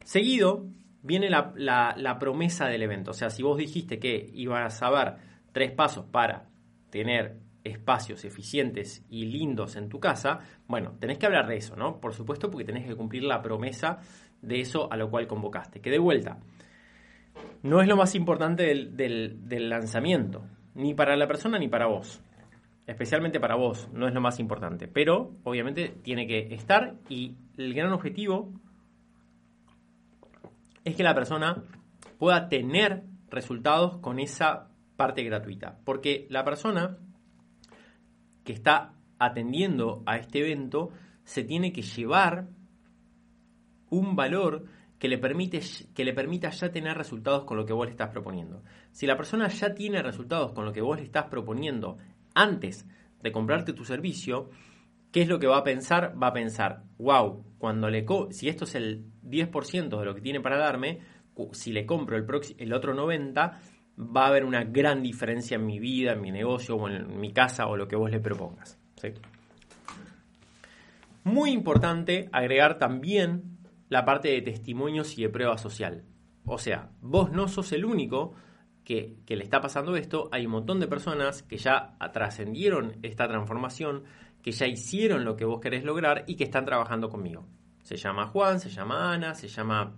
Seguido viene la, promesa del evento. O sea, si vos dijiste que ibas a ver tres pasos para tener espacios eficientes y lindos en tu casa, bueno, tenés que hablar de eso, ¿no? Por supuesto, porque tenés que cumplir la promesa de eso a lo cual convocaste. Que de vuelta, no es lo más importante del, lanzamiento, ni para la persona ni para vos. Especialmente para vos, no es lo más importante. Pero, obviamente, tiene que estar y el gran objetivo es que la persona pueda tener resultados con esa parte gratuita. Porque la persona que está atendiendo a este evento se tiene que llevar un valor que le, permite, que le permita ya tener resultados con lo que vos le estás proponiendo. Si la persona ya tiene resultados con lo que vos le estás proponiendo antes de comprarte tu servicio, ¿qué es lo que va a pensar? Va a pensar, wow, cuando le si esto es el 10% de lo que tiene para darme, si le compro el, el otro 90%, va a haber una gran diferencia en mi vida, en mi negocio o en mi casa o lo que vos le propongas. Muy importante agregar también la parte de testimonios y de prueba social. O sea, vos no sos el único que, que le está pasando esto, hay un montón de personas que ya trascendieron esta transformación, que ya hicieron lo que vos querés lograr y que están trabajando conmigo. Se llama Juan, se llama Ana, se llama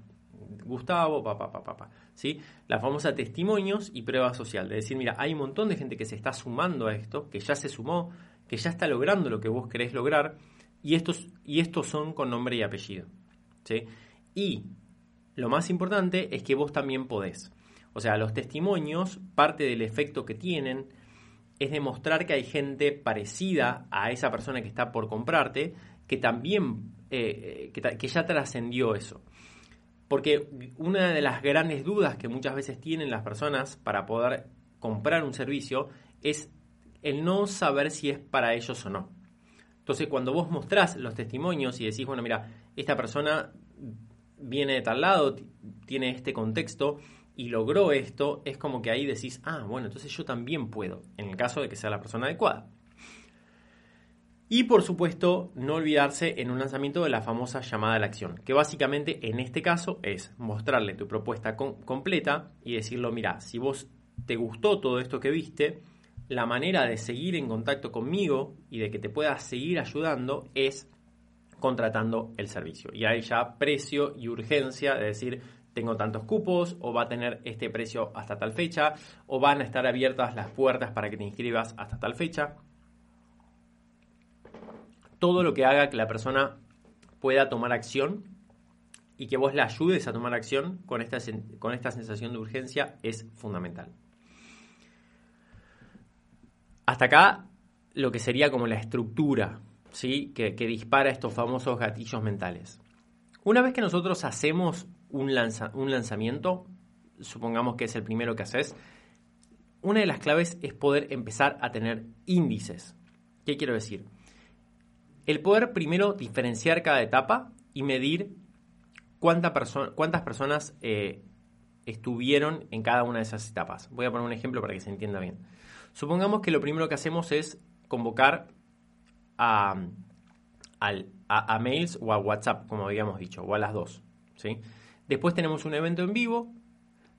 Gustavo, papá, papá, papá. ¿sí? La famosa testimonios y prueba social, de decir, mira, hay un montón de gente que se está sumando a esto, que ya se sumó, que ya está logrando lo que vos querés lograr, y estos, y estos son con nombre y apellido. ¿sí? Y lo más importante es que vos también podés. O sea, los testimonios, parte del efecto que tienen es demostrar que hay gente parecida a esa persona que está por comprarte, que también, eh, que, que ya trascendió eso. Porque una de las grandes dudas que muchas veces tienen las personas para poder comprar un servicio es el no saber si es para ellos o no. Entonces, cuando vos mostrás los testimonios y decís, bueno, mira, esta persona viene de tal lado, tiene este contexto y logró esto, es como que ahí decís, ah, bueno, entonces yo también puedo, en el caso de que sea la persona adecuada. Y por supuesto, no olvidarse en un lanzamiento de la famosa llamada a la acción, que básicamente en este caso es mostrarle tu propuesta completa y decirlo, mira, si vos te gustó todo esto que viste, la manera de seguir en contacto conmigo y de que te puedas seguir ayudando es contratando el servicio. Y hay ya precio y urgencia de decir, tengo tantos cupos, o va a tener este precio hasta tal fecha, o van a estar abiertas las puertas para que te inscribas hasta tal fecha todo lo que haga que la persona pueda tomar acción y que vos la ayudes a tomar acción con esta, con esta sensación de urgencia es fundamental. Hasta acá lo que sería como la estructura ¿sí? que, dispara estos famosos gatillos mentales. Una vez que nosotros hacemos un, un lanzamiento, supongamos que es el primero que haces, una de las claves es poder empezar a tener índices. ¿Qué quiero decir? El poder primero diferenciar cada etapa y medir cuántas personas eh, estuvieron en cada una de esas etapas. Voy a poner un ejemplo para que se entienda bien. Supongamos que lo primero que hacemos es convocar a, a, mails o a WhatsApp, como habíamos dicho, o a las dos. ¿sí? Después tenemos un evento en vivo,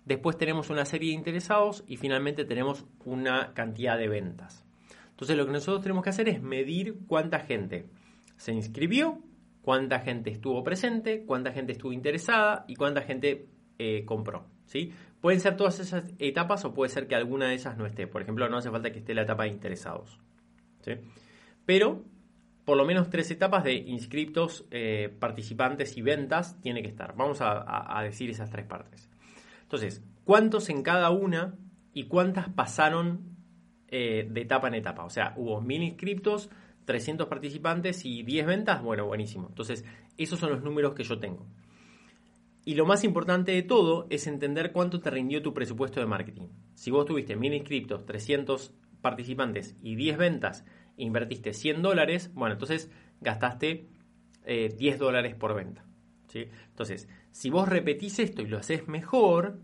después tenemos una serie de interesados y finalmente tenemos una cantidad de ventas. Entonces lo que nosotros tenemos que hacer es medir cuánta gente se inscribió, cuánta gente estuvo presente, cuánta gente estuvo interesada y cuánta gente eh, compró. ¿sí? Pueden ser todas esas etapas o puede ser que alguna de esas no esté. Por ejemplo, no hace falta que esté la etapa de interesados. ¿sí? Pero por lo menos tres etapas de inscriptos, eh, participantes y ventas tiene que estar. Vamos a, decir esas tres partes. Entonces, ¿cuántos en cada una y cuántas pasaron eh, de etapa en etapa. O sea, hubo mil inscriptos, 300 participantes y 10 ventas. Bueno, buenísimo. Entonces, esos son los números que yo tengo. Y lo más importante de todo es entender cuánto te rindió tu presupuesto de marketing. Si vos tuviste mil inscriptos, 300 participantes y 10 ventas, invertiste 100 dólares, bueno, entonces gastaste 10 eh, dólares por venta. Entonces, si vos repetís esto y lo haces mejor,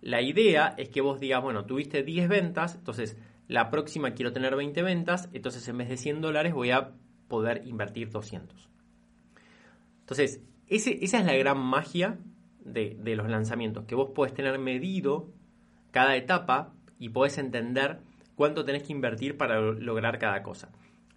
la idea es que vos digas, bueno, tuviste 10 ventas, entonces la próxima quiero tener 20 ventas, entonces en vez de 100 dólares voy a poder invertir 200. Entonces, esa es la gran magia de, de los lanzamientos, que vos podés tener medido cada etapa y podés entender cuánto tenés que invertir para lograr cada cosa.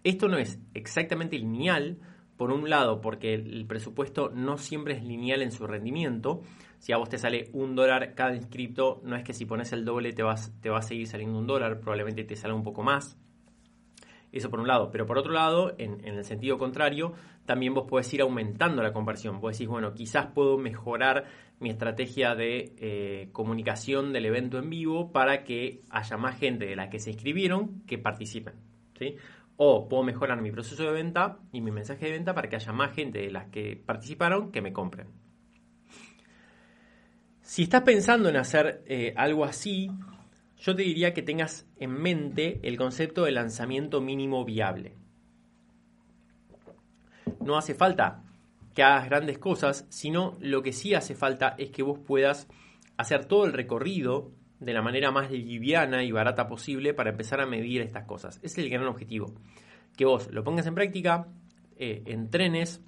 Esto no es exactamente lineal, por un lado, porque el presupuesto no siempre es lineal en su rendimiento. Si a vos te sale un dólar cada inscripto, no es que si pones el doble te, vas, te va a seguir saliendo un dólar, probablemente te salga un poco más. Eso por un lado. Pero por otro lado, en, el sentido contrario, también vos podés ir aumentando la conversión. Vos decís, bueno, quizás puedo mejorar mi estrategia de eh, comunicación del evento en vivo para que haya más gente de la que se inscribieron que participen. ¿sí? O puedo mejorar mi proceso de venta y mi mensaje de venta para que haya más gente de las que participaron que me compren. Si estás pensando en hacer eh, algo así, yo te diría que tengas en mente el concepto de lanzamiento mínimo viable. No hace falta que hagas grandes cosas, sino lo que sí hace falta es que vos puedas hacer todo el recorrido de la manera más liviana y barata posible para empezar a medir estas cosas. Ese es el gran objetivo. Que vos lo pongas en práctica, eh, entrenes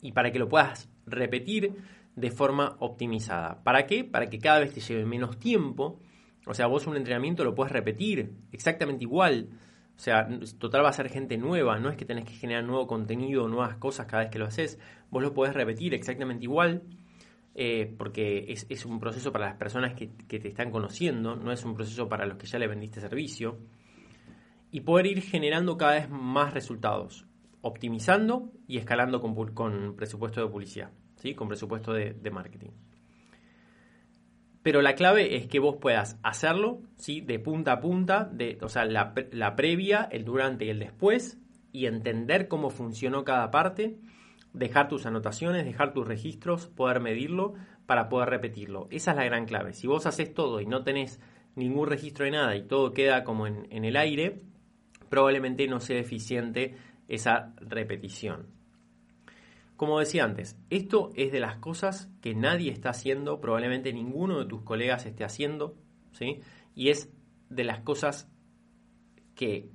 y para que lo puedas repetir de forma optimizada. ¿Para qué? Para que cada vez te lleve menos tiempo. O sea, vos un entrenamiento lo puedes repetir exactamente igual. O sea, total va a ser gente nueva, no es que tenés que generar nuevo contenido, nuevas cosas cada vez que lo haces. Vos lo podés repetir exactamente igual eh, porque es, un proceso para las personas que, te están conociendo, no es un proceso para los que ya le vendiste servicio, y poder ir generando cada vez más resultados, optimizando y escalando con, presupuesto de publicidad, ¿sí? con presupuesto de, marketing. Pero la clave es que vos puedas hacerlo ¿sí? de punta a punta, de, o sea, la, la previa, el durante y el después, y entender cómo funcionó cada parte dejar tus anotaciones, dejar tus registros, poder medirlo para poder repetirlo. Esa es la gran clave. Si vos haces todo y no tenés ningún registro de nada y todo queda como en, el aire, probablemente no sea eficiente esa repetición. Como decía antes, esto es de las cosas que nadie está haciendo, probablemente ninguno de tus colegas esté haciendo, ¿sí? Y es de las cosas que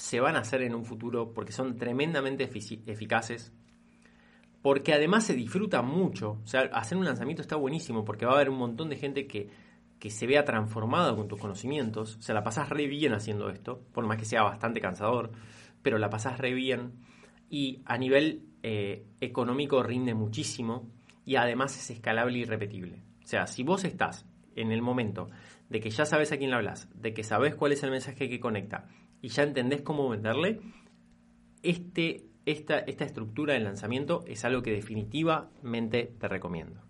se van a hacer en un futuro porque son tremendamente eficaces, porque además se disfruta mucho. O sea, hacer un lanzamiento está buenísimo porque va a haber un montón de gente que, que se vea transformado con tus conocimientos. O sea, la pasás re bien haciendo esto, por más que sea bastante cansador, pero la pasás re bien. Y a nivel eh, económico rinde muchísimo y además es escalable y repetible. O sea, si vos estás en el momento de que ya sabes a quién le hablas, de que sabes cuál es el mensaje que conecta, y ya entendés cómo venderle, este, esta, esta estructura de lanzamiento es algo que definitivamente te recomiendo.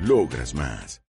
Logras más.